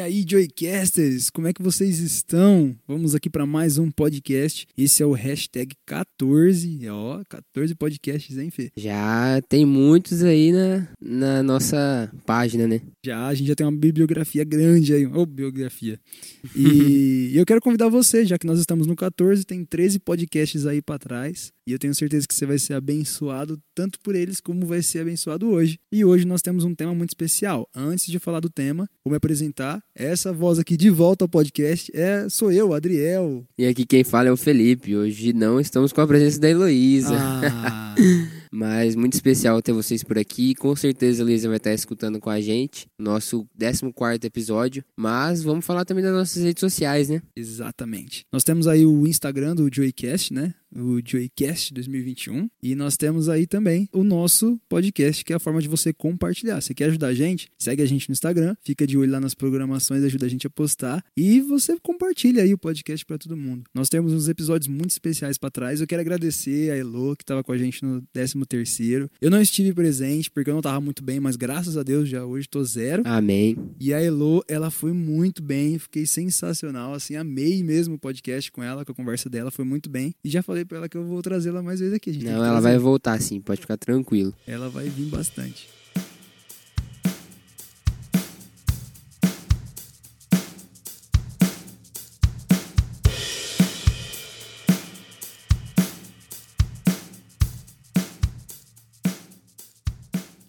E aí, Joycasters, como é que vocês estão? Vamos aqui para mais um podcast. Esse é o hashtag 14. Ó, 14 podcasts, hein, Fê? Já tem muitos aí na, na nossa página, né? Já, a gente já tem uma bibliografia grande aí. Ô, biografia. E eu quero convidar você, já que nós estamos no 14, tem 13 podcasts aí para trás. E eu tenho certeza que você vai ser abençoado tanto por eles como vai ser abençoado hoje. E hoje nós temos um tema muito especial. Antes de falar do tema, vou me apresentar. Essa voz aqui de volta ao podcast é sou eu, Adriel. E aqui quem fala é o Felipe. Hoje não estamos com a presença da Heloísa. Ah, Mas muito especial ter vocês por aqui. Com certeza a Heloísa vai estar escutando com a gente. Nosso 14 episódio. Mas vamos falar também das nossas redes sociais, né? exatamente. Nós temos aí o Instagram do Joycast, né? O Joycast 2021. E nós temos aí também o nosso podcast, que é a forma de você compartilhar. Você quer ajudar a gente? Segue a gente no Instagram, fica de olho lá nas programações, ajuda a gente a postar. E você compartilha aí o podcast para todo mundo. Nós temos uns episódios muito especiais para trás. Eu quero agradecer a Elo, que estava com a gente no 13 terceiro. Eu não estive presente porque eu não tava muito bem, mas graças a Deus já hoje tô zero. Amém. E a Elo, ela foi muito bem, fiquei sensacional, assim, amei mesmo o podcast com ela, com a conversa dela, foi muito bem. E já falei pra ela que eu vou trazê-la mais vezes aqui. Não, ela trazer. vai voltar sim, pode ficar tranquilo. Ela vai vir bastante.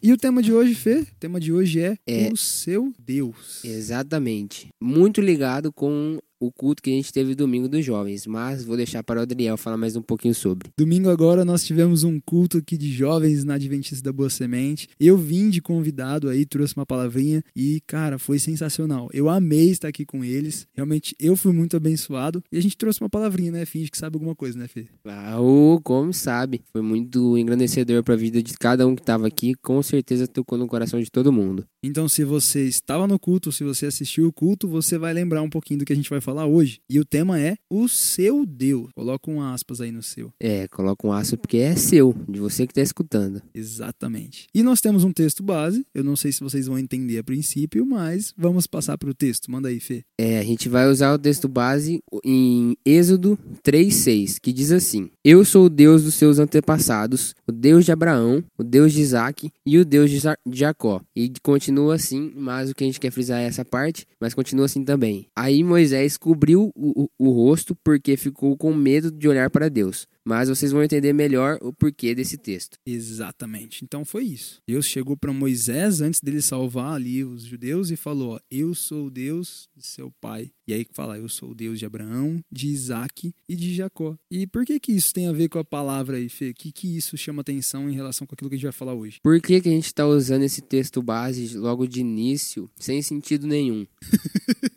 E o tema de hoje, Fê? O tema de hoje é, É. o seu Deus. Exatamente. Muito ligado com o culto que a gente teve domingo dos jovens. Mas vou deixar para o Adriel falar mais um pouquinho sobre. Domingo agora nós tivemos um culto aqui de jovens na Adventista da Boa Semente. Eu vim de convidado aí, trouxe uma palavrinha e, cara, foi sensacional. Eu amei estar aqui com eles. Realmente, eu fui muito abençoado. E a gente trouxe uma palavrinha, né? Finge que sabe alguma coisa, né, Fê? Ah, ô, como sabe, foi muito engrandecedor para a vida de cada um que estava aqui. Com certeza tocou no coração de todo mundo. Então, se você estava no culto, se você assistiu o culto, você vai lembrar um pouquinho do que a gente vai falar hoje. E o tema é o seu Deus. Coloca um aspas aí no seu. É, coloca um aço porque é seu, de você que está escutando. Exatamente. E nós temos um texto base. Eu não sei se vocês vão entender a princípio, mas vamos passar para o texto. Manda aí, Fê. É, a gente vai usar o texto base em Êxodo 3,6, que diz assim: Eu sou o Deus dos seus antepassados, o Deus de Abraão, o Deus de Isaac e o Deus de Jacó. E continua assim, mas o que a gente quer frisar é essa parte, mas continua assim também. Aí Moisés cobriu o, o, o rosto porque ficou com medo de olhar para Deus. Mas vocês vão entender melhor o porquê desse texto. Exatamente. Então foi isso. Deus chegou para Moisés antes dele salvar ali os judeus e falou: ó, Eu sou o Deus de seu pai. E aí fala: Eu sou o Deus de Abraão, de Isaac e de Jacó. E por que que isso tem a ver com a palavra aí, Fê? O que que isso chama atenção em relação com aquilo que a gente vai falar hoje? Por que, que a gente está usando esse texto base logo de início, sem sentido nenhum?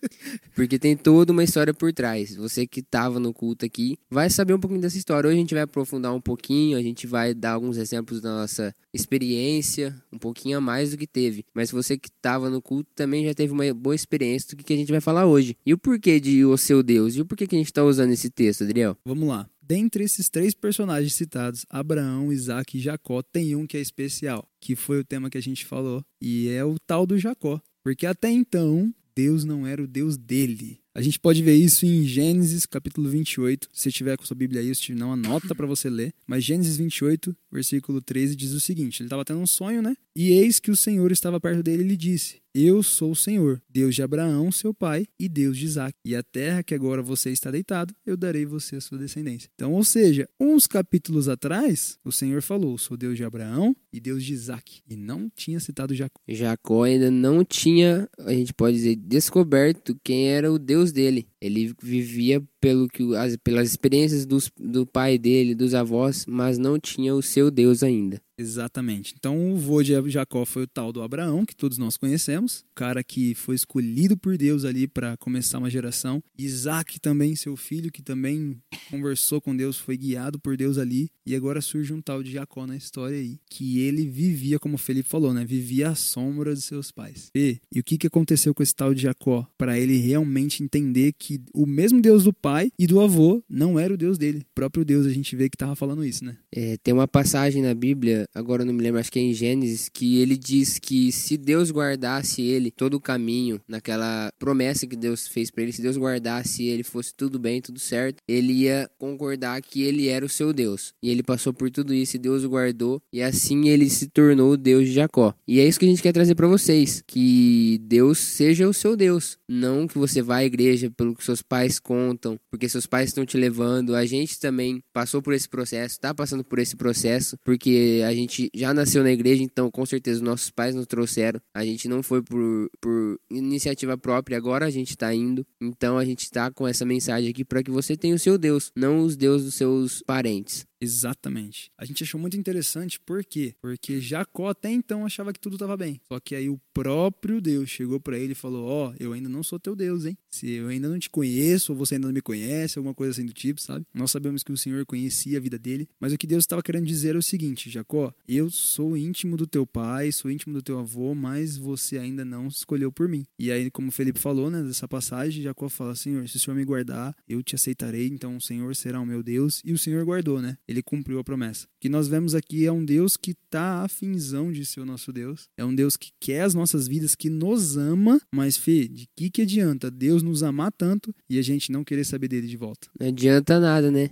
Porque tem toda uma história por trás. Você que estava no culto aqui vai saber um pouquinho dessa história. Hoje a gente vai aprofundar um pouquinho, a gente vai dar alguns exemplos da nossa experiência, um pouquinho a mais do que teve. Mas você que estava no culto também já teve uma boa experiência do que a gente vai falar hoje. E o porquê de o seu Deus? E o porquê que a gente está usando esse texto, Adriel? Vamos lá. Dentre esses três personagens citados, Abraão, Isaac e Jacó, tem um que é especial, que foi o tema que a gente falou, e é o tal do Jacó. Porque até então, Deus não era o Deus dele. A gente pode ver isso em Gênesis capítulo 28. Se tiver com sua Bíblia aí, se não anota para você ler. Mas Gênesis 28, versículo 13 diz o seguinte: ele estava tendo um sonho, né? E eis que o Senhor estava perto dele e lhe disse: Eu sou o Senhor, Deus de Abraão, seu pai, e Deus de Isaac. E a terra que agora você está deitado, eu darei você a sua descendência. Então, ou seja, uns capítulos atrás, o Senhor falou: Sou Deus de Abraão e Deus de Isaac. E não tinha citado Jacó. Jacó ainda não tinha, a gente pode dizer, descoberto quem era o Deus dele. Ele vivia pelo que, as, pelas experiências dos, do pai dele, dos avós, mas não tinha o seu Deus ainda. Exatamente. Então, o vô de Jacó foi o tal do Abraão, que todos nós conhecemos, o cara que foi escolhido por Deus ali para começar uma geração. Isaac também, seu filho, que também conversou com Deus, foi guiado por Deus ali. E agora surge um tal de Jacó na história aí, que ele vivia, como o Felipe falou, né? Vivia à sombra de seus pais. E, e o que, que aconteceu com esse tal de Jacó? Para ele realmente entender que que o mesmo Deus do pai e do avô não era o Deus dele. O próprio Deus a gente vê que tava falando isso, né? É, tem uma passagem na Bíblia, agora não me lembro, acho que é em Gênesis, que ele diz que se Deus guardasse ele todo o caminho, naquela promessa que Deus fez para ele, se Deus guardasse ele, fosse tudo bem, tudo certo, ele ia concordar que ele era o seu Deus. E ele passou por tudo isso e Deus o guardou, e assim ele se tornou o Deus de Jacó. E é isso que a gente quer trazer para vocês, que Deus seja o seu Deus, não que você vá à igreja pelo que seus pais contam, porque seus pais estão te levando. A gente também passou por esse processo, está passando por esse processo, porque a gente já nasceu na igreja, então com certeza nossos pais nos trouxeram. A gente não foi por, por iniciativa própria, agora a gente está indo. Então a gente está com essa mensagem aqui para que você tenha o seu Deus, não os deuses dos seus parentes. Exatamente. A gente achou muito interessante, por quê? Porque Jacó até então achava que tudo estava bem. Só que aí o próprio Deus chegou para ele e falou: Ó, oh, eu ainda não sou teu Deus, hein? Se eu ainda não te conheço, ou você ainda não me conhece, alguma coisa assim do tipo, sabe? Nós sabemos que o Senhor conhecia a vida dele, mas o que Deus estava querendo dizer é o seguinte: Jacó, eu sou íntimo do teu pai, sou íntimo do teu avô, mas você ainda não escolheu por mim. E aí, como o Felipe falou, né, dessa passagem, Jacó fala: Senhor, se o Senhor me guardar, eu te aceitarei, então o Senhor será o meu Deus. E o Senhor guardou, né? Ele cumpriu a promessa. O que nós vemos aqui é um Deus que está afinzão de ser o nosso Deus. É um Deus que quer as nossas vidas, que nos ama, mas, Fê, de que, que adianta Deus nos amar tanto e a gente não querer saber dele de volta? Não adianta nada, né?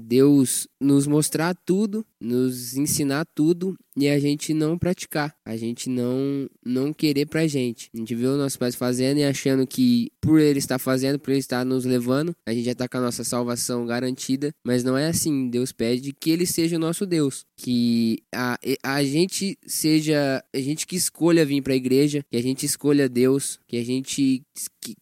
Deus nos mostrar tudo, nos ensinar tudo e a gente não praticar, a gente não não querer pra gente. A gente vê os nossos pais fazendo e achando que por ele estar fazendo, por ele estar nos levando, a gente já tá com a nossa salvação garantida, mas não é assim. Deus pede que ele seja o nosso Deus, que a, a gente seja, a gente que escolha vir pra igreja, que a gente escolha Deus, que a gente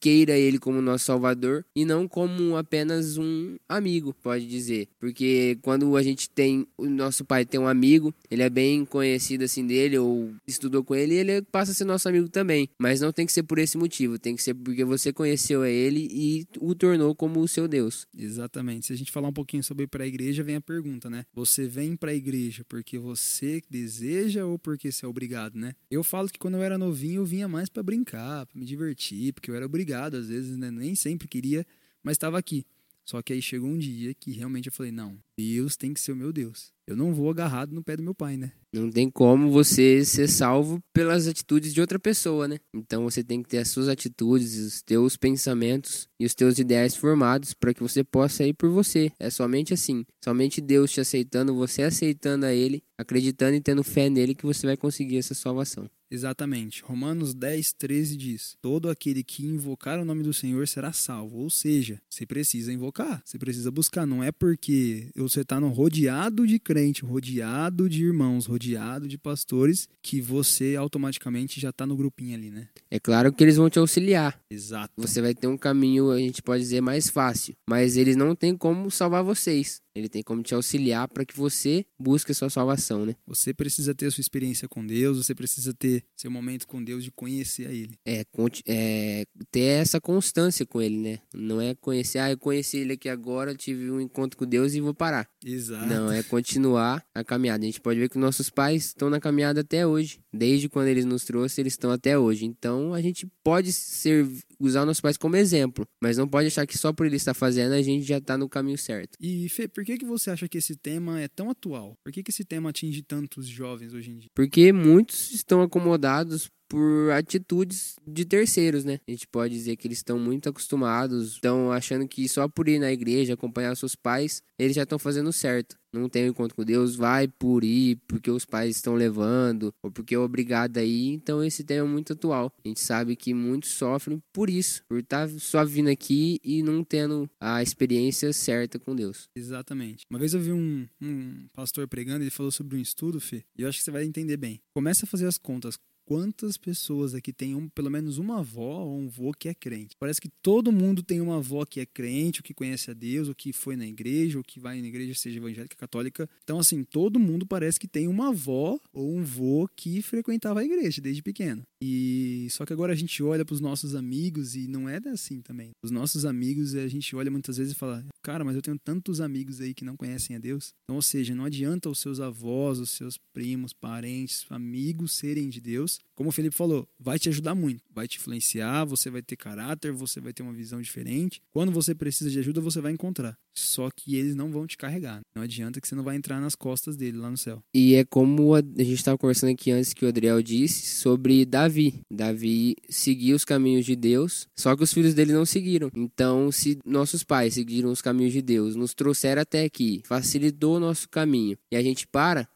queira ele como nosso salvador e não como apenas um amigo, pode dizer. Porque quando a gente tem o nosso pai tem um amigo, ele é bem conhecido assim dele ou estudou com ele, ele passa a ser nosso amigo também. Mas não tem que ser por esse motivo, tem que ser porque você conheceu ele e o tornou como o seu Deus. Exatamente. Se a gente falar um pouquinho sobre para a igreja, vem a pergunta, né? Você vem para a igreja porque você deseja ou porque você é obrigado, né? Eu falo que quando eu era novinho eu vinha mais para brincar, para me divertir, porque eu era obrigado às vezes, né? Nem sempre queria, mas estava aqui. Só que aí chegou um dia que realmente eu falei: não, Deus tem que ser o meu Deus. Eu não vou agarrado no pé do meu pai, né? Não tem como você ser salvo pelas atitudes de outra pessoa, né? Então você tem que ter as suas atitudes, os teus pensamentos e os teus ideais formados para que você possa ir por você. É somente assim, somente Deus te aceitando, você aceitando a Ele, acreditando e tendo fé nele que você vai conseguir essa salvação. Exatamente. Romanos 10, 13 diz: Todo aquele que invocar o nome do Senhor será salvo. Ou seja, você precisa invocar, você precisa buscar. Não é porque você está rodeado de crente, rodeado de irmãos, rodeado de pastores, que você automaticamente já está no grupinho ali, né? É claro que eles vão te auxiliar. Exato. Você vai ter um caminho, a gente pode dizer, mais fácil. Mas eles não têm como salvar vocês. Ele tem como te auxiliar para que você busque a sua salvação, né? Você precisa ter a sua experiência com Deus, você precisa ter seu momento com Deus de conhecer a Ele. É, é ter essa constância com Ele, né? Não é conhecer, ah, eu conheci Ele aqui agora, tive um encontro com Deus e vou parar. Exato. Não, é continuar a caminhada. A gente pode ver que nossos pais estão na caminhada até hoje. Desde quando eles nos trouxeram, eles estão até hoje. Então a gente pode ser, usar nossos pais como exemplo, mas não pode achar que só por ele estar fazendo a gente já está no caminho certo. E Fê, por que, que você acha que esse tema é tão atual? Por que, que esse tema atinge tantos jovens hoje em dia? Porque muitos estão acomodados por atitudes de terceiros, né? A gente pode dizer que eles estão muito acostumados, estão achando que só por ir na igreja, acompanhar seus pais, eles já estão fazendo certo. Não tem um encontro com Deus, vai por ir, porque os pais estão levando, ou porque é obrigado a ir. Então esse tema é muito atual. A gente sabe que muitos sofrem por isso, por estar tá só vindo aqui e não tendo a experiência certa com Deus. Exatamente. Uma vez eu vi um, um pastor pregando, ele falou sobre um estudo, Fê, e eu acho que você vai entender bem. Começa a fazer as contas quantas pessoas aqui tem um, pelo menos uma avó ou um avô que é crente. Parece que todo mundo tem uma avó que é crente, ou que conhece a Deus, ou que foi na igreja, ou que vai na igreja, seja evangélica, católica. Então, assim, todo mundo parece que tem uma avó ou um vô que frequentava a igreja desde pequeno. E só que agora a gente olha para os nossos amigos e não é assim também. Os nossos amigos, a gente olha muitas vezes e fala: "Cara, mas eu tenho tantos amigos aí que não conhecem a Deus". Então, ou seja, não adianta os seus avós, os seus primos, parentes, amigos serem de Deus Como o Felipe falou, vai te ajudar muito, vai te influenciar, você vai ter caráter, você vai ter uma visão diferente. Quando você precisa de ajuda, você vai encontrar. Só que eles não vão te carregar. Não adianta que você não vai entrar nas costas dele lá no céu. E é como a, gente estava conversando aqui antes que o Adriel disse sobre Davi. Davi seguiu os caminhos de Deus, só que os filhos dele não seguiram. Então, se nossos pais seguiram os caminhos de Deus, nos trouxeram até aqui, facilitou o nosso caminho, e a gente para,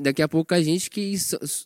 daqui a pouco a gente que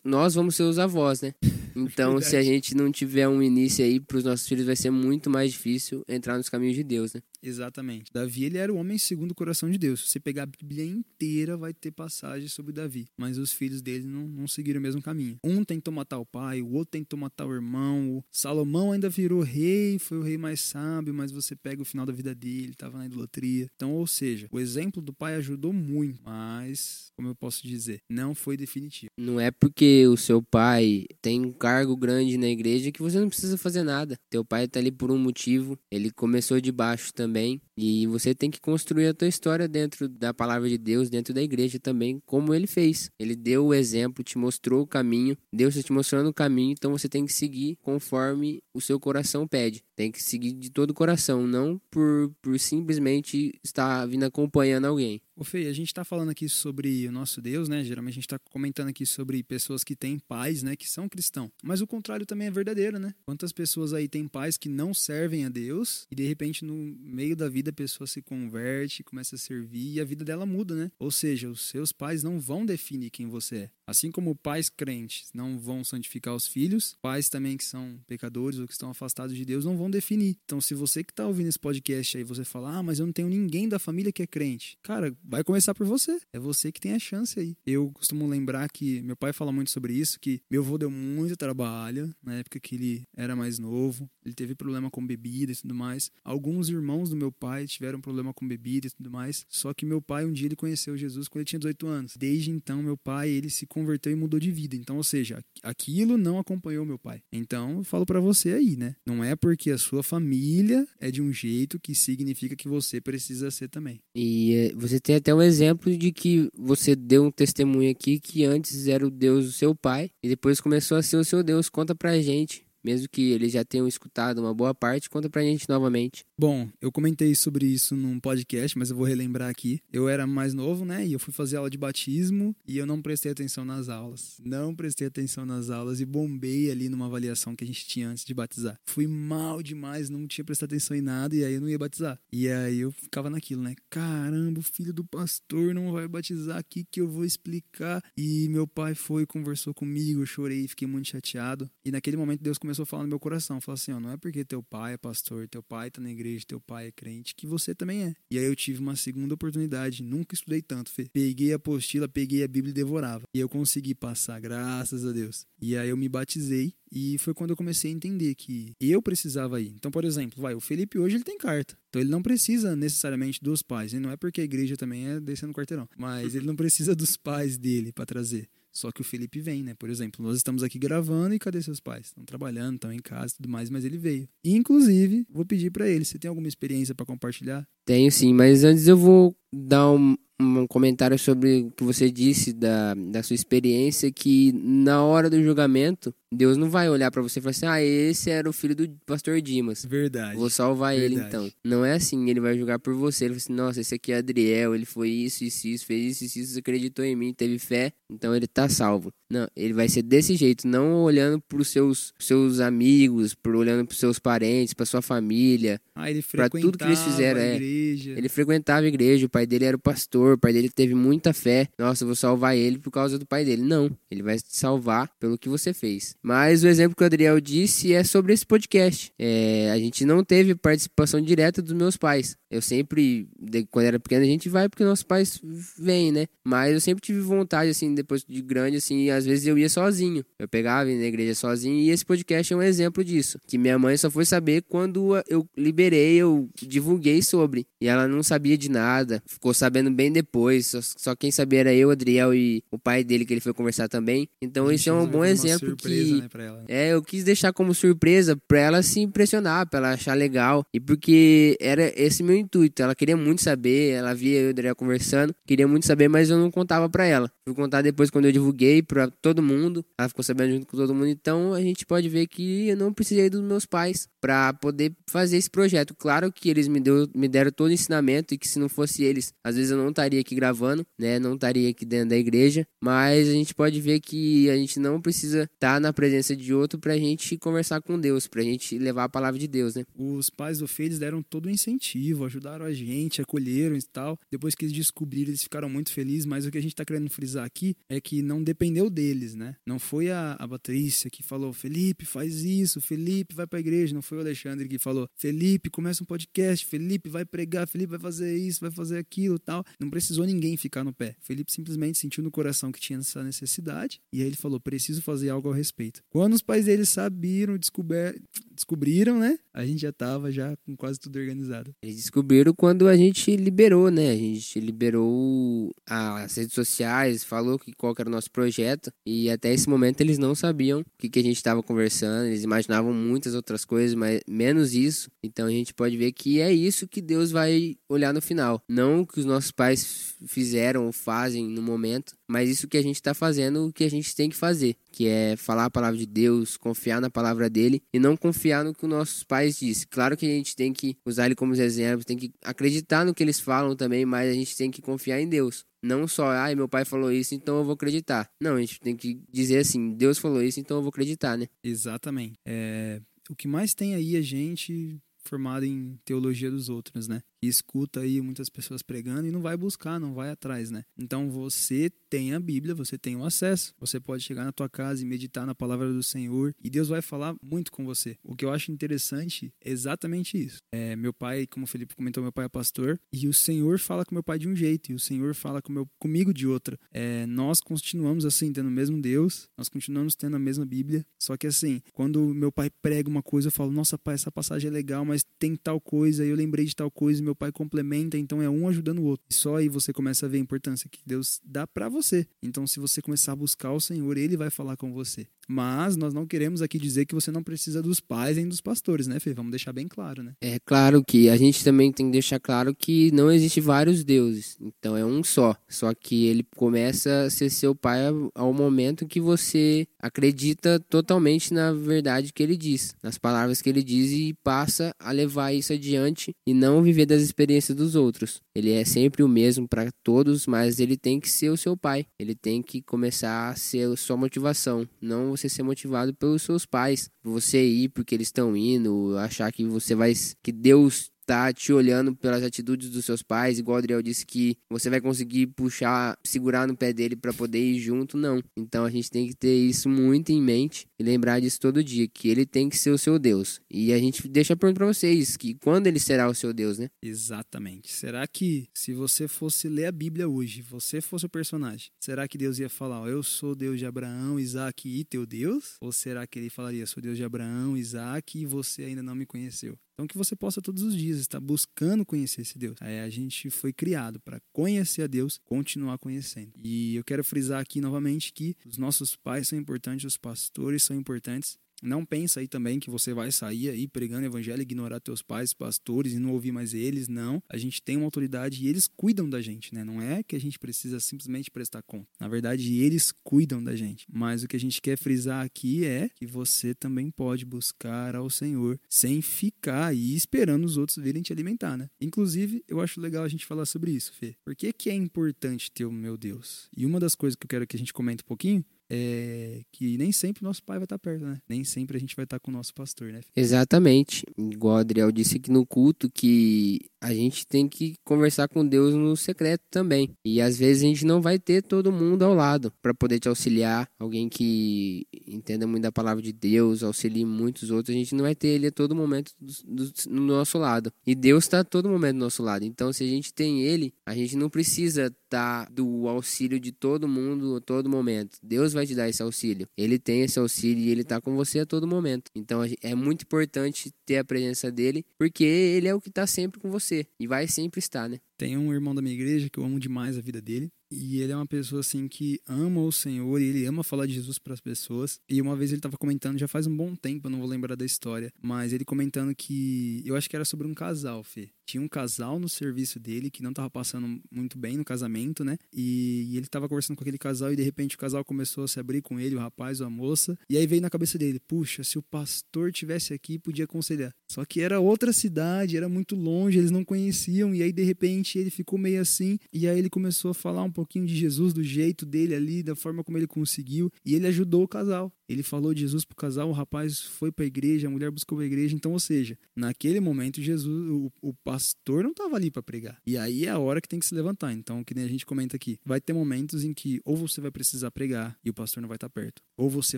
nós vamos ser os avós, né? Então, se a gente não tiver um início aí para os nossos filhos, vai ser muito mais difícil entrar nos caminhos de Deus, né? Exatamente. Davi, ele era o homem segundo o coração de Deus. Se você pegar a Bíblia inteira, vai ter passagem sobre Davi. Mas os filhos dele não, não seguiram o mesmo caminho. Um tentou matar o pai, o outro tentou matar o irmão. O Salomão ainda virou rei, foi o rei mais sábio, mas você pega o final da vida dele, estava na idolatria. Então, ou seja, o exemplo do pai ajudou muito, mas, como eu posso dizer, não foi definitivo. Não é porque o seu pai tem um cargo grande na igreja que você não precisa fazer nada. Teu pai está ali por um motivo, ele começou de baixo também também. E você tem que construir a tua história dentro da palavra de Deus, dentro da igreja também, como ele fez. Ele deu o exemplo, te mostrou o caminho. Deus está te mostrando o caminho, então você tem que seguir conforme o seu coração pede. Tem que seguir de todo o coração, não por, por simplesmente estar vindo acompanhando alguém. Ô Fê, a gente está falando aqui sobre o nosso Deus, né? Geralmente a gente está comentando aqui sobre pessoas que têm pais, né? Que são cristãos. Mas o contrário também é verdadeiro, né? Quantas pessoas aí têm pais que não servem a Deus e de repente no meio da vida a pessoa se converte, começa a servir e a vida dela muda, né? Ou seja, os seus pais não vão definir quem você é. Assim como pais crentes não vão santificar os filhos, pais também que são pecadores ou que estão afastados de Deus não vão definir. Então, se você que está ouvindo esse podcast aí, você fala, ah, mas eu não tenho ninguém da família que é crente. Cara, vai começar por você. É você que tem a chance aí. Eu costumo lembrar que meu pai fala muito sobre isso, que meu avô deu muito trabalho na época que ele era mais novo. Ele teve problema com bebida e tudo mais. Alguns irmãos do meu pai tiveram problema com bebida e tudo mais. Só que meu pai, um dia, ele conheceu Jesus quando ele tinha 18 anos. Desde então, meu pai, ele se converteu e mudou de vida. Então, ou seja, aquilo não acompanhou meu pai. Então, eu falo para você aí, né? Não é porque a sua família é de um jeito que significa que você precisa ser também. E é, você tem até um exemplo de que você deu um testemunho aqui que antes era o Deus do seu pai e depois começou a ser o seu Deus. Conta pra gente mesmo que eles já tenham escutado uma boa parte, conta pra gente novamente. Bom, eu comentei sobre isso num podcast, mas eu vou relembrar aqui. Eu era mais novo, né? E eu fui fazer aula de batismo e eu não prestei atenção nas aulas. Não prestei atenção nas aulas e bombei ali numa avaliação que a gente tinha antes de batizar. Fui mal demais, não tinha prestado atenção em nada e aí eu não ia batizar. E aí eu ficava naquilo, né? Caramba, o filho do pastor não vai batizar aqui que eu vou explicar. E meu pai foi, conversou comigo, eu chorei, fiquei muito chateado. E naquele momento Deus começou começou a falar no meu coração, falou assim, ó, não é porque teu pai é pastor, teu pai tá na igreja, teu pai é crente, que você também é. E aí eu tive uma segunda oportunidade, nunca estudei tanto, Fê. Peguei a apostila, peguei a Bíblia e devorava. E eu consegui passar, graças a Deus. E aí eu me batizei e foi quando eu comecei a entender que eu precisava ir. Então, por exemplo, vai, o Felipe hoje ele tem carta. Então ele não precisa necessariamente dos pais. E não é porque a igreja também é descendo quarteirão. Mas ele não precisa dos pais dele para trazer. Só que o Felipe vem, né? Por exemplo, nós estamos aqui gravando e cadê seus pais? Estão trabalhando, estão em casa e tudo mais, mas ele veio. Inclusive, vou pedir para ele, você tem alguma experiência para compartilhar? Tenho sim, mas antes eu vou dar um, um comentário sobre o que você disse da, da sua experiência, que na hora do julgamento, Deus não vai olhar para você e falar assim: ah, esse era o filho do pastor Dimas. Verdade. Vou salvar Verdade. ele então. Não é assim, ele vai julgar por você. Ele vai assim: nossa, esse aqui é Adriel, ele foi isso, isso, isso, fez isso, isso, isso, acreditou em mim, teve fé, então ele tá salvo. Não, ele vai ser desse jeito, não olhando pros seus, seus amigos, por olhando pros seus parentes, pra sua família. Ah, pra tudo que eles fizeram. É. Ele frequentava a igreja, o pai dele era o pastor, o pai dele teve muita fé. Nossa, eu vou salvar ele por causa do pai dele. Não, ele vai te salvar pelo que você fez. Mas o exemplo que o Adriel disse é sobre esse podcast. É, a gente não teve participação direta dos meus pais. Eu sempre, quando era pequeno, a gente vai porque nossos pais vêm, né? Mas eu sempre tive vontade, assim, depois de grande, assim, às vezes eu ia sozinho. Eu pegava ia na igreja sozinho e esse podcast é um exemplo disso. Que minha mãe só foi saber quando eu liberei, eu divulguei sobre. E ela não sabia de nada, ficou sabendo bem depois. Só, só quem sabia era eu, Adriel e o pai dele, que ele foi conversar também. Então, esse é um bom exemplo que que. né, pra ela. É, eu quis deixar como surpresa pra ela se impressionar, pra ela achar legal. E porque era esse meu intuito. Ela queria muito saber, ela via eu e o Adriel conversando, queria muito saber, mas eu não contava pra ela. Fui contar depois quando eu divulguei todo mundo. Ela ficou sabendo junto com todo mundo. Então a gente pode ver que eu não precisei dos meus pais pra poder fazer esse projeto. Claro que eles me, deu, me deram todo o ensinamento e que se não fosse eles, às vezes eu não estaria aqui gravando, né? Não estaria aqui dentro da igreja. Mas a gente pode ver que a gente não precisa estar na presença de outro pra gente conversar com Deus, pra gente levar a palavra de Deus, né? Os pais do Fê, eles deram todo o incentivo, ajudaram a gente, acolheram e tal. Depois que eles descobriram, eles ficaram muito felizes, mas o que a gente tá querendo frisar aqui é que não dependeu deles, né? Não foi a, a Patrícia que falou, Felipe, faz isso, Felipe, vai pra igreja. Não foi o Alexandre que falou, Felipe, começa um podcast, Felipe, vai pregar, Felipe, vai fazer isso, vai fazer aquilo tal. Não precisou ninguém ficar no pé. Felipe simplesmente sentiu no coração que tinha essa necessidade e aí ele falou, preciso fazer algo ao respeito. Quando os pais dele sabiram, descober... descobriram, né? A gente já tava já com quase tudo organizado. Eles descobriram quando a gente liberou, né? A gente liberou as redes sociais, falou que qual era o nosso projeto e até esse momento eles não sabiam o que, que a gente estava conversando, eles imaginavam muitas outras coisas, mas menos isso. Então a gente pode ver que é isso que Deus vai olhar no final. Não o que os nossos pais fizeram ou fazem no momento, mas isso que a gente está fazendo, o que a gente tem que fazer, que é falar a palavra de Deus, confiar na palavra dele e não confiar no que os nossos pais dizem. Claro que a gente tem que usar ele como exemplo, tem que acreditar no que eles falam também, mas a gente tem que confiar em Deus. Não só, ai, meu pai falou isso, então eu vou acreditar. Não, a gente tem que dizer assim, Deus falou isso, então eu vou acreditar, né? Exatamente. É, o que mais tem aí é gente formada em teologia dos outros, né? Que escuta aí muitas pessoas pregando e não vai buscar, não vai atrás, né? Então você tem a Bíblia, você tem o acesso. Você pode chegar na tua casa e meditar na palavra do Senhor e Deus vai falar muito com você. O que eu acho interessante é exatamente isso. É, meu pai, como o Felipe comentou, meu pai é pastor e o Senhor fala com meu pai de um jeito e o Senhor fala com meu, comigo de outra. É, nós continuamos assim, tendo o mesmo Deus, nós continuamos tendo a mesma Bíblia, só que assim, quando meu pai prega uma coisa, eu falo, nossa pai, essa passagem é legal, mas tem tal coisa, eu lembrei de tal coisa, meu pai complementa, então é um ajudando o outro. E só aí você começa a ver a importância que Deus dá para você. Então, se você começar a buscar o Senhor, ele vai falar com você. Mas nós não queremos aqui dizer que você não precisa dos pais nem dos pastores, né, Fê? Vamos deixar bem claro, né? É claro que a gente também tem que deixar claro que não existe vários deuses. Então é um só. Só que ele começa a ser seu pai ao momento que você acredita totalmente na verdade que ele diz, nas palavras que ele diz e passa a levar isso adiante e não viver das experiências dos outros. Ele é sempre o mesmo para todos, mas ele tem que ser o seu pai. Ele tem que começar a ser a sua motivação, não você ser motivado pelos seus pais, você ir porque eles estão indo, achar que você vai que Deus tá te olhando pelas atitudes dos seus pais, igual o Adriel disse que você vai conseguir puxar, segurar no pé dele para poder ir junto, não. Então a gente tem que ter isso muito em mente e lembrar disso todo dia, que ele tem que ser o seu Deus. E a gente deixa a pergunta para vocês, que quando ele será o seu Deus, né? Exatamente. Será que se você fosse ler a Bíblia hoje, você fosse o personagem, será que Deus ia falar, ó, eu sou Deus de Abraão, Isaac e teu Deus? Ou será que ele falaria, sou Deus de Abraão, Isaac e você ainda não me conheceu? Então que você possa todos os dias estar buscando conhecer esse Deus. É, a gente foi criado para conhecer a Deus, continuar conhecendo. E eu quero frisar aqui novamente que os nossos pais são importantes, os pastores são importantes. Não pensa aí também que você vai sair aí pregando evangelho, ignorar teus pais, pastores e não ouvir mais eles. Não. A gente tem uma autoridade e eles cuidam da gente, né? Não é que a gente precisa simplesmente prestar conta. Na verdade, eles cuidam da gente. Mas o que a gente quer frisar aqui é que você também pode buscar ao Senhor sem ficar aí esperando os outros virem te alimentar, né? Inclusive, eu acho legal a gente falar sobre isso, Fê. Por que, que é importante ter o meu Deus? E uma das coisas que eu quero que a gente comente um pouquinho é que nem sempre nosso pai vai estar perto, né? Nem sempre a gente vai estar com o nosso pastor, né? Exatamente. Igual o Adriel disse aqui no culto que a gente tem que conversar com Deus no secreto também. E às vezes a gente não vai ter todo mundo ao lado para poder te auxiliar, alguém que entenda muito da palavra de Deus, auxilie muitos outros, a gente não vai ter ele a todo momento do, do, no nosso lado. E Deus está a todo momento do nosso lado. Então, se a gente tem ele, a gente não precisa estar tá do auxílio de todo mundo a todo momento. Deus vai te dar esse auxílio. Ele tem esse auxílio e ele está com você a todo momento. Então, é muito importante ter a presença dele, porque ele é o que está sempre com você e vai sempre estar, né? Tem um irmão da minha igreja que eu amo demais a vida dele. E ele é uma pessoa assim que ama o Senhor e ele ama falar de Jesus para as pessoas. E uma vez ele estava comentando, já faz um bom tempo, eu não vou lembrar da história, mas ele comentando que eu acho que era sobre um casal, Fê. Tinha um casal no serviço dele que não estava passando muito bem no casamento, né? E, e ele estava conversando com aquele casal e de repente o casal começou a se abrir com ele, o rapaz ou a moça. E aí veio na cabeça dele: puxa, se o pastor tivesse aqui, podia aconselhar. Só que era outra cidade, era muito longe, eles não conheciam. E aí de repente ele ficou meio assim. E aí ele começou a falar um pouquinho de Jesus, do jeito dele ali, da forma como ele conseguiu. E ele ajudou o casal. Ele falou de Jesus pro casal, o rapaz foi para a igreja, a mulher buscou a igreja. Então, ou seja, naquele momento Jesus, o, o pastor não estava ali para pregar. E aí é a hora que tem que se levantar. Então, que nem a gente comenta aqui, vai ter momentos em que ou você vai precisar pregar e o pastor não vai estar tá perto, ou você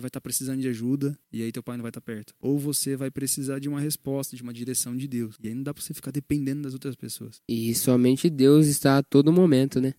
vai estar tá precisando de ajuda e aí teu pai não vai estar tá perto, ou você vai precisar de uma resposta, de uma direção de Deus. E aí não dá para você ficar dependendo das outras pessoas. E somente Deus está a todo momento, né?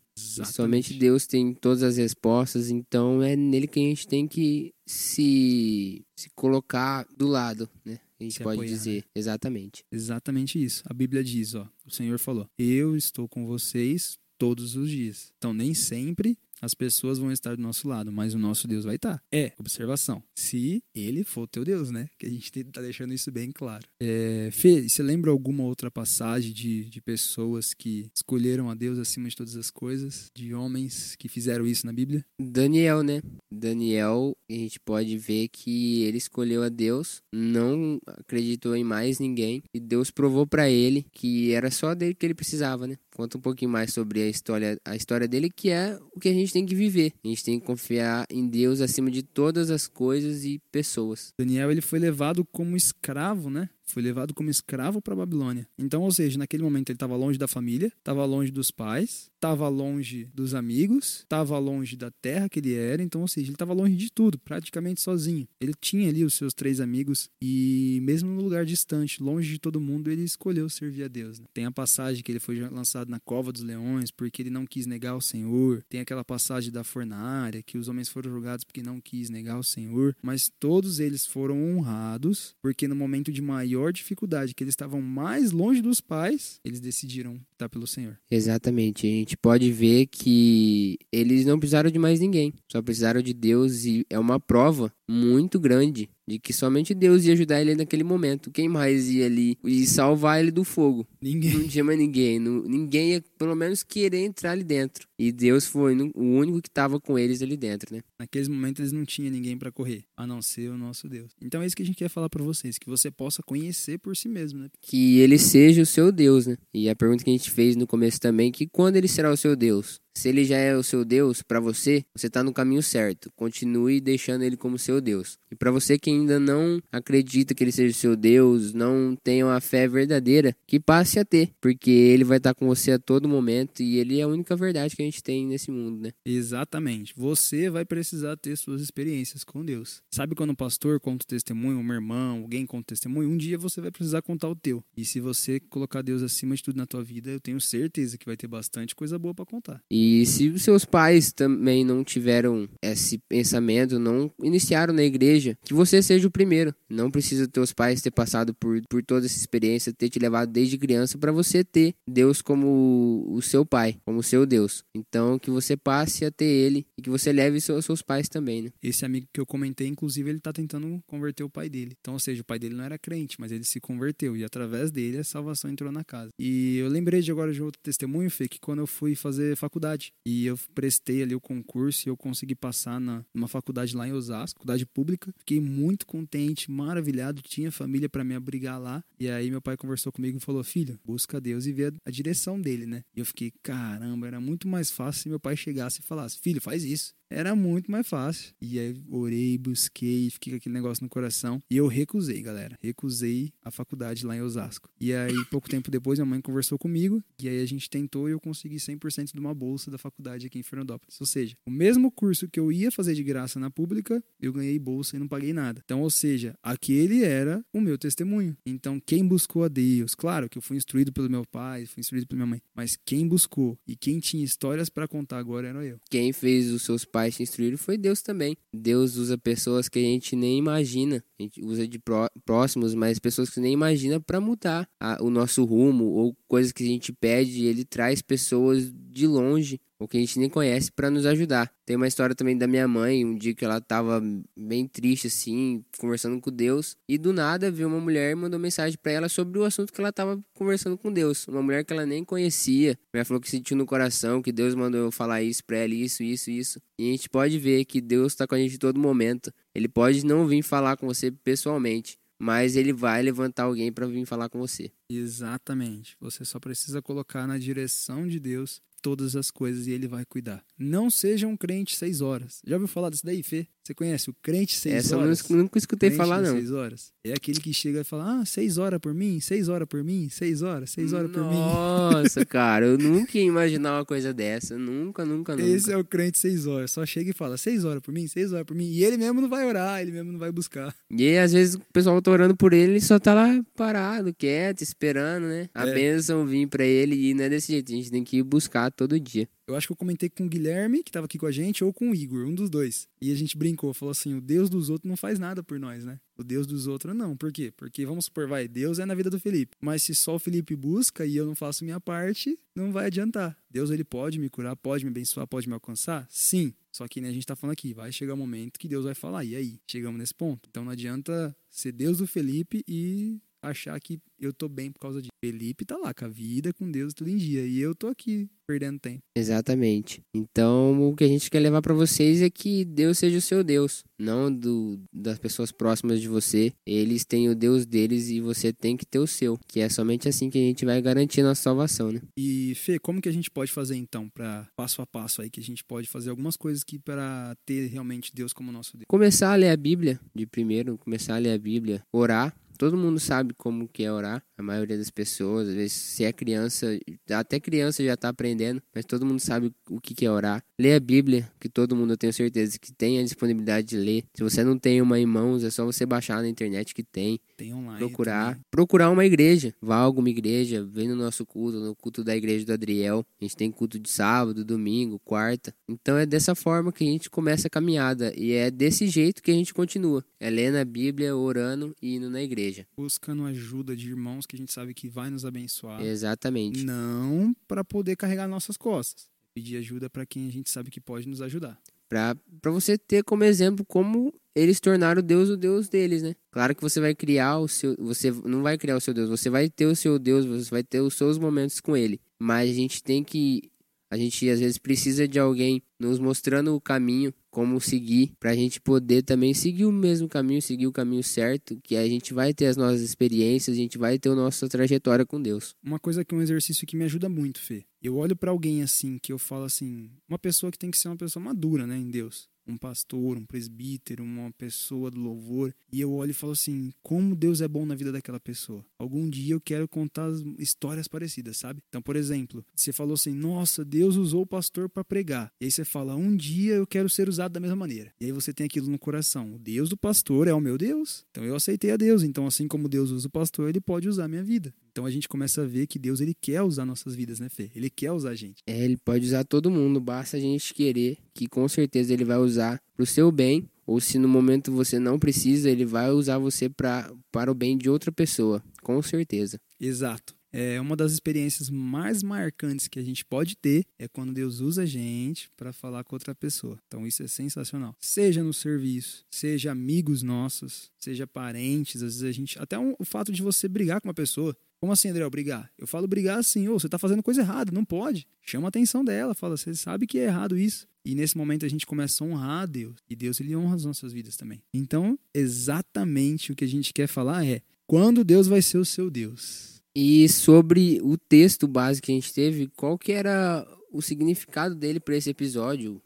Somente Deus tem todas as respostas, então é nele que a gente tem que se, se colocar do lado, né? A gente se pode apoiar, dizer. Né? Exatamente. Exatamente isso. A Bíblia diz, ó, o Senhor falou: "Eu estou com vocês todos os dias". Então nem sempre as pessoas vão estar do nosso lado, mas o nosso Deus vai estar. É, observação. Se ele for teu Deus, né? Que a gente tá deixando isso bem claro. É, Fê, você lembra alguma outra passagem de, de pessoas que escolheram a Deus acima de todas as coisas? De homens que fizeram isso na Bíblia? Daniel, né? Daniel, a gente pode ver que ele escolheu a Deus, não acreditou em mais ninguém, e Deus provou para ele que era só dele que ele precisava, né? Conta um pouquinho mais sobre a história, a história dele, que é o que a gente tem que viver. A gente tem que confiar em Deus acima de todas as coisas e pessoas. Daniel ele foi levado como escravo, né? Foi levado como escravo para Babilônia. Então, ou seja, naquele momento ele estava longe da família, estava longe dos pais, estava longe dos amigos, estava longe da terra que ele era, então, ou seja, ele estava longe de tudo, praticamente sozinho. Ele tinha ali os seus três amigos e, mesmo no lugar distante, longe de todo mundo, ele escolheu servir a Deus. Né? Tem a passagem que ele foi lançado na cova dos leões porque ele não quis negar o Senhor. Tem aquela passagem da fornalha que os homens foram julgados porque não quis negar o Senhor, mas todos eles foram honrados porque no momento de maior maior dificuldade, que eles estavam mais longe dos pais, eles decidiram estar pelo Senhor. Exatamente. A gente pode ver que eles não precisaram de mais ninguém, só precisaram de Deus e é uma prova muito grande de que somente Deus ia ajudar ele naquele momento. Quem mais ia ali e salvar ele do fogo? Ninguém. Não tinha mais ninguém. Não, ninguém ia, pelo menos, querer entrar ali dentro. E Deus foi o único que estava com eles ali dentro, né? Naqueles momentos eles não tinham ninguém para correr, a não ser o nosso Deus. Então é isso que a gente quer falar para vocês, que você possa conhecer por si mesmo, né? Que ele seja o seu Deus, né? E a pergunta que a gente fez no começo também, que quando ele será o seu Deus? Se ele já é o seu Deus para você, você está no caminho certo. Continue deixando ele como seu Deus. E para você que ainda não acredita que ele seja seu Deus, não tem uma fé verdadeira, que passe a ter, porque ele vai estar tá com você a todo momento e ele é a única verdade que a gente tem nesse mundo, né? Exatamente. Você vai precisar ter suas experiências com Deus. Sabe quando um pastor conta o testemunho, um irmão, alguém conta o testemunho, um dia você vai precisar contar o teu. E se você colocar Deus acima de tudo na tua vida, eu tenho certeza que vai ter bastante coisa boa para contar. E e se seus pais também não tiveram esse pensamento, não iniciaram na igreja, que você seja o primeiro. Não precisa teus pais ter passado por, por toda essa experiência, ter te levado desde criança para você ter Deus como o seu pai, como o seu Deus. Então que você passe a ter ele e que você leve seus, seus pais também, né? Esse amigo que eu comentei, inclusive, ele tá tentando converter o pai dele. Então, ou seja, o pai dele não era crente, mas ele se converteu e através dele a salvação entrou na casa. E eu lembrei de agora de outro testemunho, Fê, que quando eu fui fazer faculdade faculdade. E eu prestei ali o concurso e eu consegui passar na, numa faculdade lá em Osasco, faculdade pública. Fiquei muito contente, maravilhado, tinha família para me abrigar lá. E aí meu pai conversou comigo e falou: "Filho, busca Deus e vê a, direção dele, né?" E eu fiquei: "Caramba, era muito mais fácil se meu pai chegasse e falasse: "Filho, faz isso" era muito mais fácil. E aí orei, busquei, fiquei com aquele negócio no coração. E eu recusei, galera. Recusei a faculdade lá em Osasco. E aí, pouco tempo depois, minha mãe conversou comigo. E aí a gente tentou e eu consegui 100% de uma bolsa da faculdade aqui em Fernandópolis. Ou seja, o mesmo curso que eu ia fazer de graça na pública, eu ganhei bolsa e não paguei nada. Então, ou seja, aquele era o meu testemunho. Então, quem buscou a Deus? Claro que eu fui instruído pelo meu pai, fui instruído pela minha mãe. Mas quem buscou e quem tinha histórias para contar agora era eu. Quem fez os seus pais pais te instruíram foi Deus também. Deus usa pessoas que a gente nem imagina, a gente usa de pró próximos, mas pessoas que nem imagina para mudar a, o nosso rumo ou coisas que a gente pede. Ele traz pessoas de longe ou que a gente nem conhece para nos ajudar. Tem uma história também da minha mãe, um dia que ela tava bem triste assim, conversando com Deus, e do nada viu uma mulher e mandou mensagem para ela sobre o assunto que ela tava conversando com Deus. Uma mulher que ela nem conhecia. Ela falou que sentiu no coração que Deus mandou eu falar isso para ela, isso, isso, isso. E a gente pode ver que Deus está com a gente todo momento. Ele pode não vir falar com você pessoalmente, mas ele vai levantar alguém para vir falar com você. Exatamente. Você só precisa colocar na direção de Deus todas as coisas e ele vai cuidar. Não seja um crente seis horas. Já ouviu falar disso daí, Fê? Você conhece o crente seis Essa horas? eu nunca escutei Crente falar, não. Seis horas. É aquele que chega e fala, ah, seis horas por mim, seis horas por mim, seis horas, seis horas por mim. Nossa, cara, eu nunca ia imaginar uma coisa dessa. Nunca, nunca, nunca. Esse é o crente seis horas. Só chega e fala, seis horas por mim, seis horas por mim. E ele mesmo não vai orar, ele mesmo não vai buscar. E aí, às vezes o pessoal tá orando por ele e só tá lá parado, quieto, esperando, né? A É. bênção vir pra ele e não é desse jeito. A gente tem que ir buscar todo dia. Eu acho que eu comentei com o Guilherme, que tava aqui com a gente, ou com o Igor, um dos dois. E a gente brincou, falou assim: o Deus dos outros não faz nada por nós, né? O Deus dos outros não. Por quê? Porque, vamos supor, vai, Deus é na vida do Felipe. Mas se só o Felipe busca e eu não faço minha parte, não vai adiantar. Deus, ele pode me curar, pode me abençoar, pode me alcançar? Sim. Só que né, a gente tá falando aqui, vai chegar um momento que Deus vai falar, e aí? Chegamos nesse ponto. Então não adianta ser Deus do Felipe e achar que eu tô bem por causa disso. Felipe tá lá com a vida, com Deus tudo em dia. E eu tô aqui perdendo tempo. Exatamente. Então, o que a gente quer levar pra vocês é que Deus seja o seu Deus, não do das pessoas próximas de você. Eles têm o Deus deles e você tem que ter o seu, que é somente assim que a gente vai garantir nossa salvação, né? E Fê, como que a gente pode fazer então para passo a passo aí que a gente pode fazer algumas coisas que para ter realmente Deus como nosso Deus? Começar a ler a Bíblia de primeiro, começar a ler a Bíblia, orar. Todo mundo sabe como que é orar, a maioria das pessoas, às vezes se é criança, até criança já tá aprendendo, mas todo mundo sabe o que que é orar. Ler a Bíblia, que todo mundo eu tenho certeza que tem a disponibilidade de ler. Se você não tem uma em mãos, é só você baixar na internet que tem. Tem online. procurar, também. procurar uma igreja, vá a alguma igreja, vem no nosso culto, no culto da igreja do Adriel. A gente tem culto de sábado, domingo, quarta. Então é dessa forma que a gente começa a caminhada e é desse jeito que a gente continua. É lendo a Bíblia, orando e indo na igreja. Buscando ajuda de irmãos que a gente sabe que vai nos abençoar. Exatamente. Não para poder carregar nossas costas. Pedir ajuda para quem a gente sabe que pode nos ajudar. Pra você ter como exemplo como eles tornaram Deus o Deus deles, né? Claro que você vai criar o seu. Você não vai criar o seu Deus, você vai ter o seu Deus, você vai ter os seus momentos com ele. Mas a gente tem que. A gente às vezes precisa de alguém nos mostrando o caminho, como seguir, pra gente poder também seguir o mesmo caminho, seguir o caminho certo, que a gente vai ter as nossas experiências, a gente vai ter a nossa trajetória com Deus. Uma coisa que é um exercício que me ajuda muito, Fê. Eu olho para alguém assim, que eu falo assim, uma pessoa que tem que ser uma pessoa madura, né, em Deus. Um pastor, um presbítero, uma pessoa do louvor. E eu olho e falo assim, como Deus é bom na vida daquela pessoa. Algum dia eu quero contar as histórias parecidas, sabe? Então, por exemplo, você falou assim, nossa, Deus usou o pastor para pregar. E aí você fala, um dia eu quero ser usado da mesma maneira. E aí você tem aquilo no coração. O Deus do pastor é o meu Deus. Então eu aceitei a Deus. Então, assim como Deus usa o pastor, ele pode usar a minha vida. Então a gente começa a ver que Deus ele quer usar nossas vidas, né, Fê? Ele quer usar a gente. É, ele pode usar todo mundo, basta a gente querer, que com certeza ele vai usar pro seu bem, ou se no momento você não precisa, ele vai usar você pra, para o bem de outra pessoa, com certeza. Exato. É uma das experiências mais marcantes que a gente pode ter é quando Deus usa a gente para falar com outra pessoa. Então isso é sensacional. Seja no serviço, seja amigos nossos, seja parentes, às vezes a gente até um- o fato de você brigar com uma pessoa. Como assim, André, brigar? Eu falo brigar assim, ô, você tá fazendo coisa errada, não pode. Chama a atenção dela, fala, você sabe que é errado isso. E nesse momento a gente começa a honrar a Deus. E Deus ele honra as nossas vidas também. Então, exatamente o que a gente quer falar é: quando Deus vai ser o seu Deus? E sobre o texto base que a gente teve, qual que era o significado dele para esse episódio?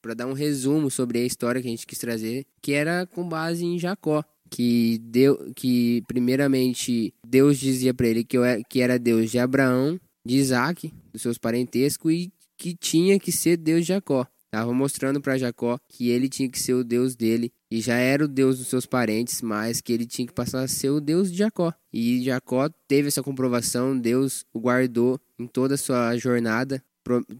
Para dar um resumo sobre a história que a gente quis trazer, que era com base em Jacó. Que, deu, que primeiramente Deus dizia para ele que, eu era- que era Deus de Abraão, de Isaac, dos seus parentescos, e que tinha que ser Deus de Jacó. Tava mostrando para Jacó que ele tinha que ser o Deus dele e já era o Deus dos seus parentes, mas que ele tinha que passar a ser o Deus de Jacó. E Jacó teve essa comprovação, Deus o guardou em toda a sua jornada,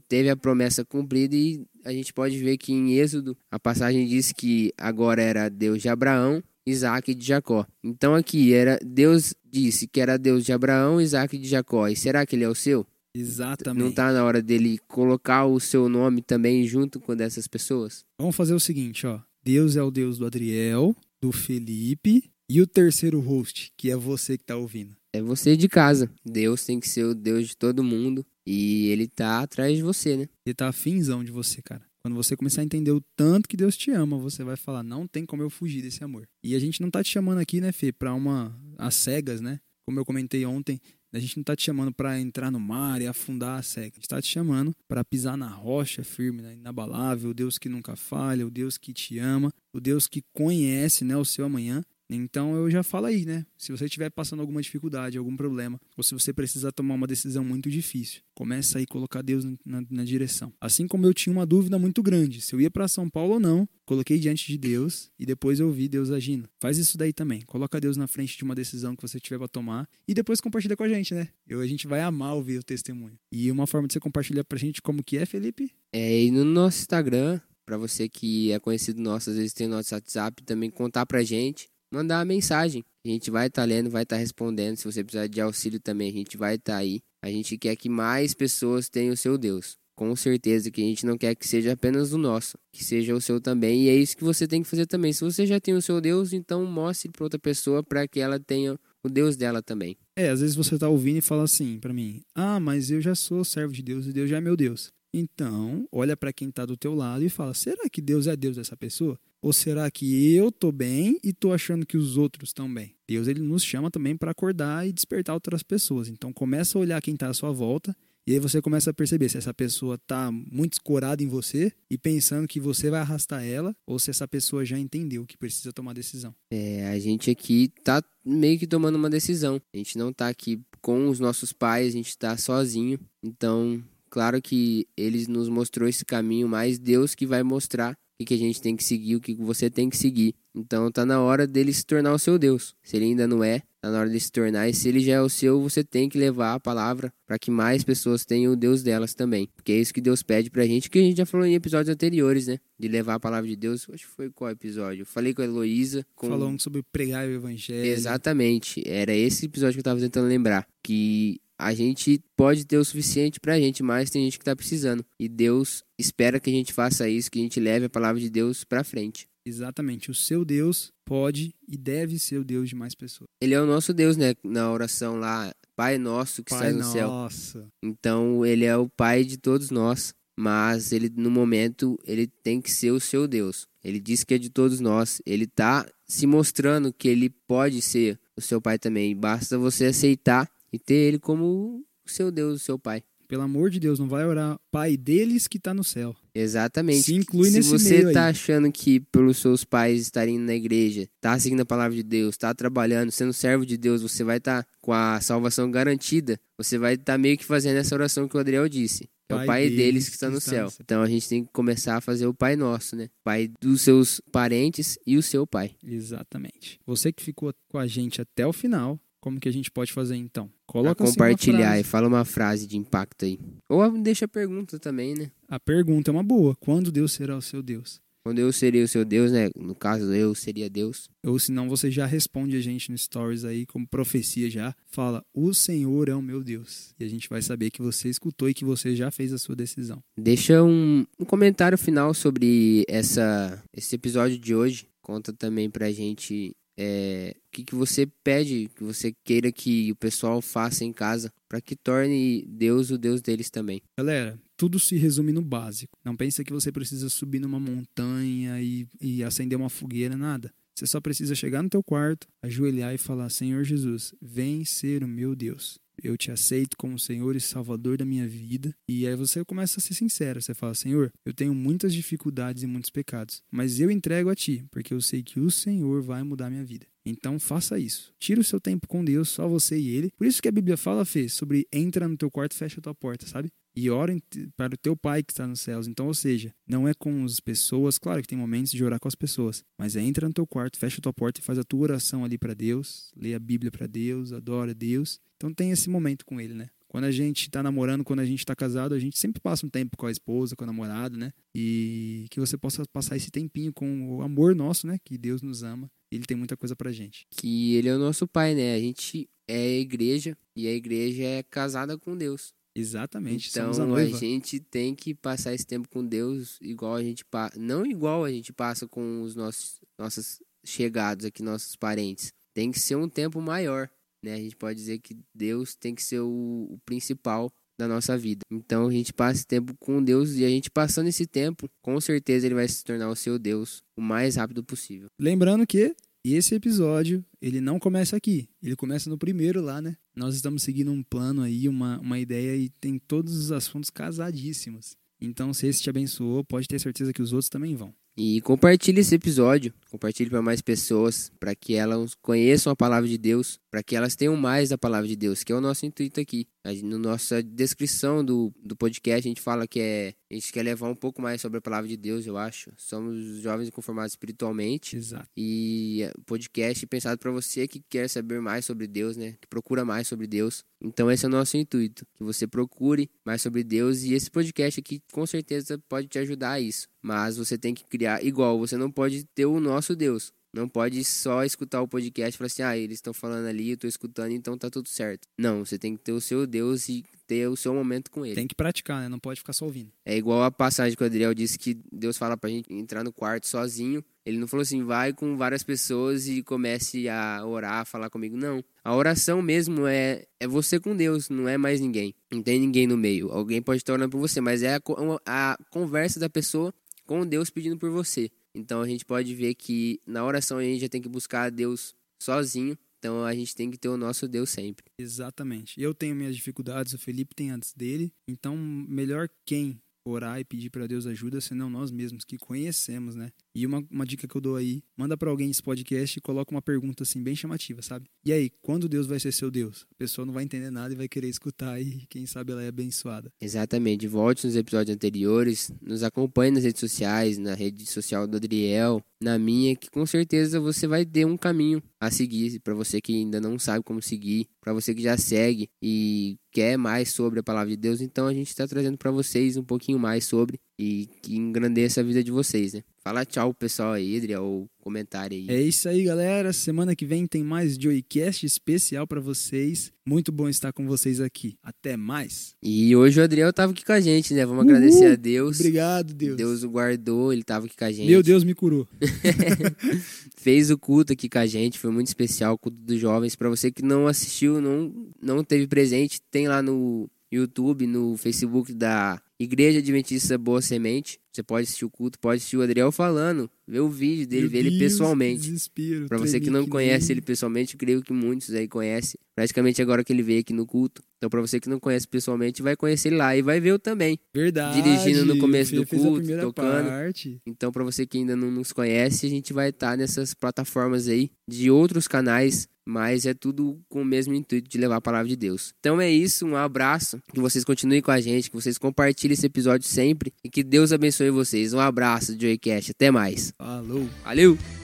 teve a promessa cumprida e a gente pode ver que em Êxodo a passagem diz que agora era Deus de Abraão, Isaac e de Jacó. Então aqui era Deus disse que era Deus de Abraão, Isaac e de Jacó. E será que ele é o seu? Exatamente. Não tá na hora dele colocar o seu nome também junto com dessas pessoas? Vamos fazer o seguinte, ó. Deus é o Deus do Adriel, do Felipe e o terceiro host, que é você que tá ouvindo. É você de casa. Deus tem que ser o Deus de todo mundo e ele tá atrás de você, né? Ele tá afinzão de você, cara. Quando você começar a entender o tanto que Deus te ama, você vai falar, não tem como eu fugir desse amor. E a gente não tá te chamando aqui, né, Fê, pra uma. às cegas, né? Como eu comentei ontem, a gente não tá te chamando para entrar no mar e afundar a cegas. A gente tá te chamando para pisar na rocha firme, né, inabalável, o Deus que nunca falha, o Deus que te ama, o Deus que conhece, né, o seu amanhã então eu já falo aí, né? Se você estiver passando alguma dificuldade, algum problema, ou se você precisar tomar uma decisão muito difícil, começa aí a colocar Deus na, na direção. Assim como eu tinha uma dúvida muito grande, se eu ia para São Paulo ou não, coloquei diante de Deus e depois eu vi Deus agindo. Faz isso daí também. Coloca Deus na frente de uma decisão que você tiver para tomar e depois compartilha com a gente, né? Eu, a gente vai amar ouvir o testemunho. E uma forma de você compartilhar pra gente como que é, Felipe? É aí no nosso Instagram, para você que é conhecido nosso, às vezes tem nosso WhatsApp, também contar pra gente mandar uma mensagem. A gente vai estar tá lendo, vai estar tá respondendo. Se você precisar de auxílio também, a gente vai estar tá aí. A gente quer que mais pessoas tenham o seu Deus. Com certeza que a gente não quer que seja apenas o nosso, que seja o seu também. E é isso que você tem que fazer também. Se você já tem o seu Deus, então mostre para outra pessoa para que ela tenha o Deus dela também. É, às vezes você tá ouvindo e fala assim para mim: "Ah, mas eu já sou servo de Deus e Deus já é meu Deus". Então, olha para quem está do teu lado e fala: será que Deus é Deus dessa pessoa? Ou será que eu tô bem e tô achando que os outros estão bem? Deus ele nos chama também para acordar e despertar outras pessoas. Então, começa a olhar quem está à sua volta e aí você começa a perceber se essa pessoa está muito escorada em você e pensando que você vai arrastar ela, ou se essa pessoa já entendeu que precisa tomar decisão. É, a gente aqui tá meio que tomando uma decisão. A gente não tá aqui com os nossos pais, a gente tá sozinho. Então, Claro que eles nos mostrou esse caminho, mas Deus que vai mostrar o que a gente tem que seguir, o que você tem que seguir. Então tá na hora dele se tornar o seu Deus. Se ele ainda não é, tá na hora de se tornar. E se ele já é o seu, você tem que levar a palavra para que mais pessoas tenham o Deus delas também. Porque é isso que Deus pede pra gente, que a gente já falou em episódios anteriores, né? De levar a palavra de Deus. Acho que foi qual episódio? Eu falei com a Heloísa. Com... Falando sobre pregar o evangelho. Exatamente. Era esse episódio que eu tava tentando lembrar. Que a gente pode ter o suficiente pra gente, mas tem gente que tá precisando. E Deus espera que a gente faça isso, que a gente leve a palavra de Deus pra frente. Exatamente. O seu Deus pode e deve ser o Deus de mais pessoas. Ele é o nosso Deus, né? Na oração lá, Pai nosso que está no nossa. céu. Então, ele é o Pai de todos nós, mas ele no momento ele tem que ser o seu Deus. Ele diz que é de todos nós. Ele tá se mostrando que ele pode ser o seu pai também. Basta você aceitar e ter ele como o seu Deus, o seu pai. Pelo amor de Deus, não vai orar pai deles que está no céu. Exatamente. Se inclui Se nesse você tá aí. achando que pelos seus pais estarem na igreja, tá seguindo a palavra de Deus, tá trabalhando, sendo servo de Deus, você vai estar tá com a salvação garantida. Você vai estar tá meio que fazendo essa oração que o Adriel disse. É o pai deles que está no céu. Então a gente tem que começar a fazer o Pai Nosso, né? Pai dos seus parentes e o seu pai. Exatamente. Você que ficou com a gente até o final, como que a gente pode fazer então? Coloca pra compartilhar e fala uma frase de impacto aí. Ou deixa a pergunta também, né? A pergunta é uma boa. Quando Deus será o seu Deus? Quando eu seria o seu Deus, né? No caso, eu seria Deus. Ou se não, você já responde a gente no stories aí, como profecia já. Fala, o Senhor é o meu Deus. E a gente vai saber que você escutou e que você já fez a sua decisão. Deixa um, um comentário final sobre essa, esse episódio de hoje. Conta também pra gente é, o que, que você pede, que você queira que o pessoal faça em casa, para que torne Deus o Deus deles também. Galera, tudo se resume no básico. Não pensa que você precisa subir numa montanha e, e acender uma fogueira, nada. Você só precisa chegar no teu quarto, ajoelhar e falar: Senhor Jesus, vem ser o meu Deus. Eu te aceito como Senhor e Salvador da minha vida. E aí você começa a ser sincero. Você fala: Senhor, eu tenho muitas dificuldades e muitos pecados, mas eu entrego a Ti, porque eu sei que o Senhor vai mudar minha vida. Então faça isso. Tira o seu tempo com Deus, só você e Ele. Por isso que a Bíblia fala, Fê, sobre entra no teu quarto e fecha a tua porta, sabe? E ora para o teu Pai que está nos céus. Então, ou seja, não é com as pessoas, claro que tem momentos de orar com as pessoas, mas é entra no teu quarto, fecha a tua porta e faz a tua oração ali para Deus, lê a Bíblia para Deus, adora Deus. Então tem esse momento com Ele, né? Quando a gente está namorando, quando a gente está casado, a gente sempre passa um tempo com a esposa, com a namorada, né? E que você possa passar esse tempinho com o amor nosso, né? Que Deus nos ama. Ele tem muita coisa pra gente. Que ele é o nosso pai, né? A gente é a igreja e a igreja é casada com Deus. Exatamente. Então a a, gente tem que passar esse tempo com Deus igual a gente passa, não igual a gente passa com os nossos nossos chegados aqui, nossos parentes. Tem que ser um tempo maior, né? A gente pode dizer que Deus tem que ser o, o principal da nossa vida. Então a gente passa esse tempo com Deus e a gente passando esse tempo, com certeza ele vai se tornar o seu Deus o mais rápido possível. Lembrando que esse episódio, ele não começa aqui. Ele começa no primeiro lá, né? Nós estamos seguindo um plano aí, uma, uma ideia e tem todos os assuntos casadíssimos. Então, se esse te abençoou, pode ter certeza que os outros também vão. E compartilhe esse episódio, compartilhe para mais pessoas, para que elas conheçam a palavra de Deus, para que elas tenham mais da palavra de Deus, que é o nosso intuito aqui. A gente- Na nossa descrição do, do podcast, a gente fala que é, a gente quer levar um pouco mais sobre a palavra de Deus, eu acho. Somos jovens conformados espiritualmente. Exato. E é, podcast pensado para você que quer saber mais sobre Deus, né? Que procura mais sobre Deus. Então esse é o nosso intuito, que você procure mais sobre Deus e esse podcast aqui com certeza pode te ajudar a isso. Mas você tem que criar igual, você não pode ter o nosso Deus. Não pode só escutar o podcast e falar assim, ah, eles estão falando ali, eu tô escutando, então tá tudo certo. Não, você tem que ter o seu Deus e ter o seu momento com ele. Tem que praticar, né? Não pode ficar só ouvindo. É igual a passagem que o Adriel disse que Deus fala pra gente entrar no quarto sozinho. Ele não falou assim, vai com várias pessoas e comece a orar, a falar comigo. Não. A oração mesmo é, é você com Deus, não é mais ninguém. Não tem ninguém no meio. Alguém pode estar orando por você, mas é a, a conversa da pessoa com Deus pedindo por você. Então a gente pode ver que na oração a gente já tem que buscar a Deus sozinho. Então a gente tem que ter o nosso Deus sempre. Exatamente. Eu tenho minhas dificuldades, o Felipe tem antes dele. Então, melhor quem orar e pedir para Deus ajuda, senão nós mesmos que conhecemos, né? E uma, uma dica que eu dou aí, manda para alguém esse podcast e coloca uma pergunta assim bem chamativa, sabe? E aí, quando Deus vai ser seu Deus? A pessoa não vai entender nada e vai querer escutar e quem sabe ela é abençoada. Exatamente. Volte nos episódios anteriores, nos acompanhe nas redes sociais, na rede social do Adriel, na minha, que com certeza você vai ter um caminho a seguir para você que ainda não sabe como seguir, para você que já segue e quer mais sobre a palavra de Deus. Então a gente está trazendo para vocês um pouquinho mais sobre e que engrandeça a vida de vocês, né? Fala tchau pessoal aí, Adriel, ou comentário aí. É isso aí, galera. Semana que vem tem mais Joycast especial para vocês. Muito bom estar com vocês aqui. Até mais. E hoje o Adriel tava aqui com a gente, né? Vamos Uhul. agradecer a Deus. Obrigado, Deus. Deus o guardou, ele tava aqui com a gente. Meu Deus me curou. fez o culto aqui com a gente, foi muito especial, o culto dos jovens. Pra você que não assistiu, não, não teve presente, tem lá no YouTube, no Facebook da Igreja Adventista Boa Semente. Você pode assistir o culto, pode assistir o Adriel falando, ver o vídeo dele, Meu ver ele Deus, pessoalmente. Desespero. Pra você que não que conhece ele pessoalmente, eu creio que muitos aí conhecem. Praticamente agora que ele veio aqui no culto. Então, pra você que não conhece pessoalmente, vai conhecer ele lá e vai ver eu também. Verdade. dirigindo no começo do culto, tocando. parte. Então, para você que ainda não nos conhece, a gente vai estar nessas plataformas aí de outros canais, mas é tudo com o mesmo intuito de levar a palavra de Deus. Então é isso, um abraço, que vocês continuem com a gente, que vocês compartilhem esse episódio sempre e que Deus abençoe vocês. Um abraço, Joeycast, até mais. Falou. Valeu!